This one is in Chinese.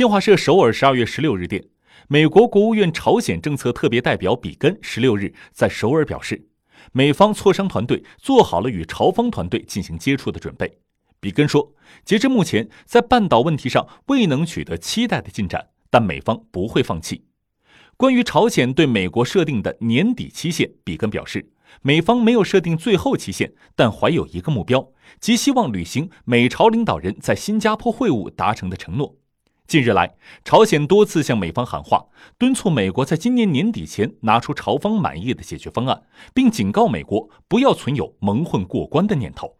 新华社首尔十二月十六日电，美国国务院朝鲜政策特别代表比根十六日在首尔表示，美方磋商团队做好了与朝方团队进行接触的准备。比根说，截至目前，在半岛问题上未能取得期待的进展，但美方不会放弃。关于朝鲜对美国设定的年底期限，比根表示，美方没有设定最后期限，但怀有一个目标，即希望履行美朝领导人在新加坡会晤达成的承诺。近日来，朝鲜多次向美方喊话，敦促美国在今年年底前拿出朝方满意的解决方案，并警告美国不要存有蒙混过关的念头。